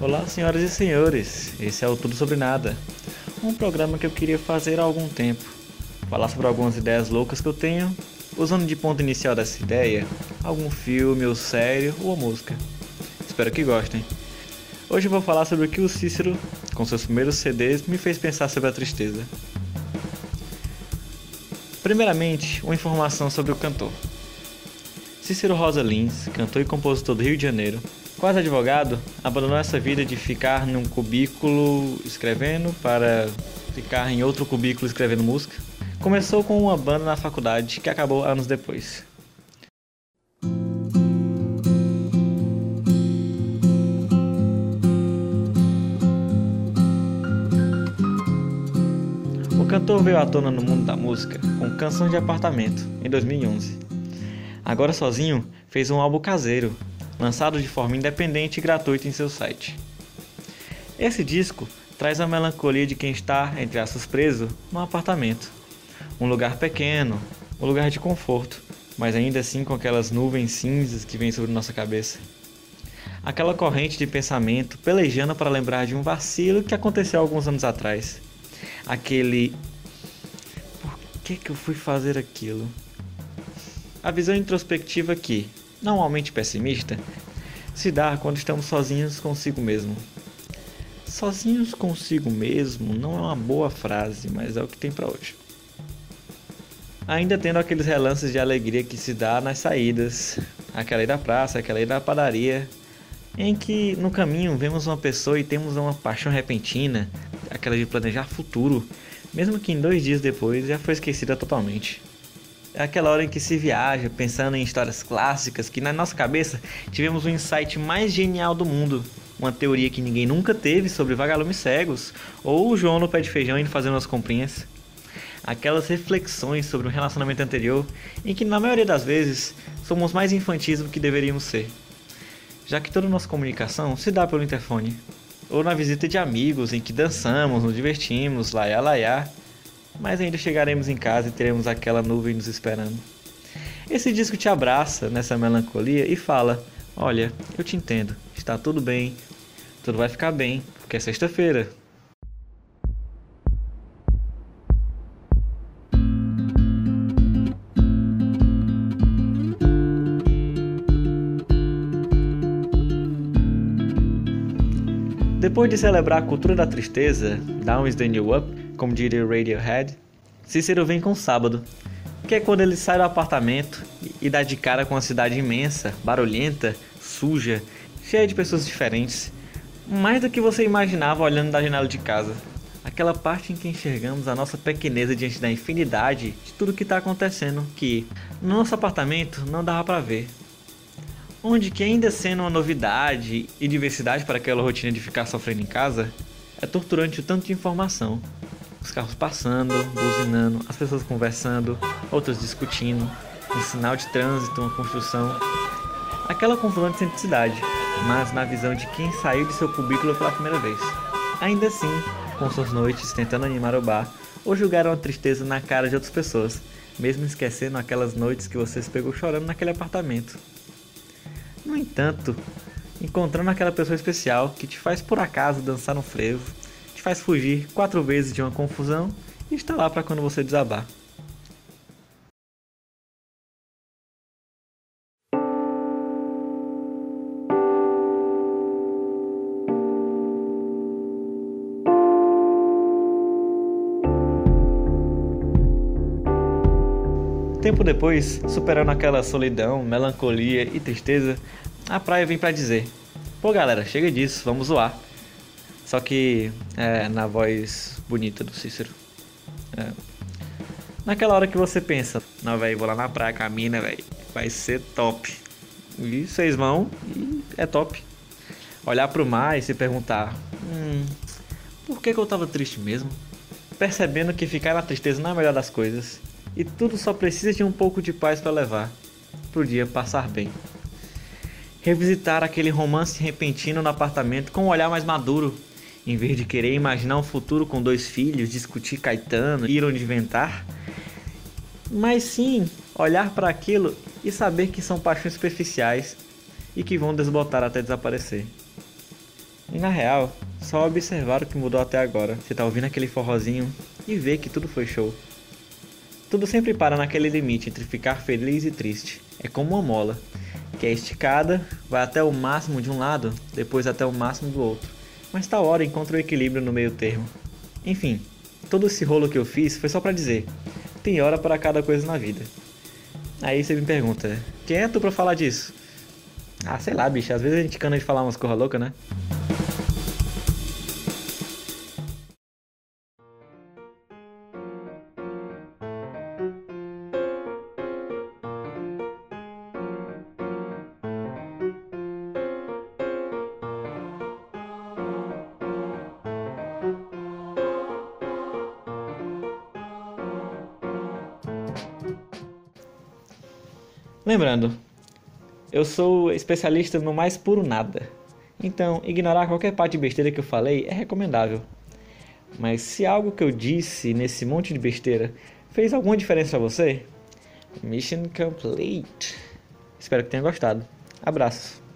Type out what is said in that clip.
Olá, senhoras e senhores. Esse é o Tudo Sobre Nada, um programa que eu queria fazer há algum tempo. Falar sobre algumas ideias loucas que eu tenho, usando de ponto inicial dessa ideia algum filme ou série ou música. Espero que gostem. Hoje eu vou falar sobre o que o Cícero, com seus primeiros CDs, me fez pensar sobre a tristeza. Primeiramente, uma informação sobre o cantor. Cícero Rosa Lins, cantor e compositor do Rio de Janeiro, quase advogado, abandonou essa vida de ficar num cubículo escrevendo para ficar em outro cubículo escrevendo música. Começou com uma banda na faculdade que acabou anos depois. O cantor veio à tona no mundo da música com Canção de Apartamento, em 2011. Agora sozinho, fez um álbum caseiro, lançado de forma independente e gratuita em seu site. Esse disco traz a melancolia de quem está, entre aspas, preso num apartamento. Um lugar pequeno, um lugar de conforto, mas ainda assim com aquelas nuvens cinzas que vêm sobre nossa cabeça. Aquela corrente de pensamento pelejando para lembrar de um vacilo que aconteceu alguns anos atrás. Aquele. Por que, que eu fui fazer aquilo? A visão introspectiva que, normalmente pessimista, se dá quando estamos sozinhos consigo mesmo. Sozinhos consigo mesmo não é uma boa frase, mas é o que tem para hoje. Ainda tendo aqueles relances de alegria que se dá nas saídas, aquela aí da praça, aquela aí da padaria, em que no caminho vemos uma pessoa e temos uma paixão repentina, aquela de planejar futuro, mesmo que em dois dias depois já foi esquecida totalmente. É aquela hora em que se viaja pensando em histórias clássicas que na nossa cabeça tivemos o insight mais genial do mundo. Uma teoria que ninguém nunca teve sobre vagalumes cegos, ou o João no pé de feijão indo fazer umas comprinhas. Aquelas reflexões sobre um relacionamento anterior em que na maioria das vezes somos mais infantis do que deveríamos ser. Já que toda nossa comunicação se dá pelo interfone. Ou na visita de amigos em que dançamos, nos divertimos, laiá laiá mas ainda chegaremos em casa e teremos aquela nuvem nos esperando. Esse disco te abraça nessa melancolia e fala: Olha, eu te entendo, está tudo bem, tudo vai ficar bem, porque é sexta-feira. Depois de celebrar a cultura da tristeza, Down is the New Up, como diria Radiohead, Cícero vem com sábado, que é quando ele sai do apartamento e dá de cara com uma cidade imensa, barulhenta, suja, cheia de pessoas diferentes, mais do que você imaginava olhando da janela de casa. Aquela parte em que enxergamos a nossa pequeneza diante da infinidade de tudo que está acontecendo, que no nosso apartamento não dava para ver. Onde que ainda sendo uma novidade e diversidade para aquela rotina de ficar sofrendo em casa, é torturante o tanto de informação os carros passando, buzinando, as pessoas conversando, outras discutindo, um sinal de trânsito, uma construção. Aquela confusão de simplicidade, mas na visão de quem saiu de seu cubículo pela primeira vez. Ainda assim, com suas noites tentando animar o bar, ou julgaram a tristeza na cara de outras pessoas, mesmo esquecendo aquelas noites que você se pegou chorando naquele apartamento. No entanto, encontrando aquela pessoa especial que te faz por acaso dançar no frevo, te faz fugir quatro vezes de uma confusão e está lá para quando você desabar. Tempo depois, superando aquela solidão, melancolia e tristeza, a praia vem para dizer: Pô galera, chega disso, vamos zoar. Só que é, na voz bonita do Cícero. É. Naquela hora que você pensa, não, velho, vou lá na praia com a mina, velho, vai ser top. E vocês vão e é top. Olhar pro mar e se perguntar, hum, por que, que eu tava triste mesmo? Percebendo que ficar na tristeza não é a melhor das coisas. E tudo só precisa de um pouco de paz para levar. Pro dia passar bem. Revisitar aquele romance repentino no apartamento com um olhar mais maduro em vez de querer imaginar um futuro com dois filhos, discutir Caetano, ir onde inventar, mas sim olhar para aquilo e saber que são paixões superficiais e que vão desbotar até desaparecer. E na real, só observar o que mudou até agora. Você tá ouvindo aquele forrozinho e vê que tudo foi show. Tudo sempre para naquele limite entre ficar feliz e triste. É como uma mola, que é esticada, vai até o máximo de um lado, depois até o máximo do outro. Mas tal hora encontra o equilíbrio no meio termo. Enfim, todo esse rolo que eu fiz foi só para dizer: tem hora para cada coisa na vida. Aí você me pergunta: quem é tu pra falar disso? Ah, sei lá, bicho, às vezes a gente cana de falar umas coisas loucas, né? Lembrando, eu sou especialista no mais puro nada. Então, ignorar qualquer parte de besteira que eu falei é recomendável. Mas se algo que eu disse nesse monte de besteira fez alguma diferença para você, mission complete. Espero que tenha gostado. Abraços.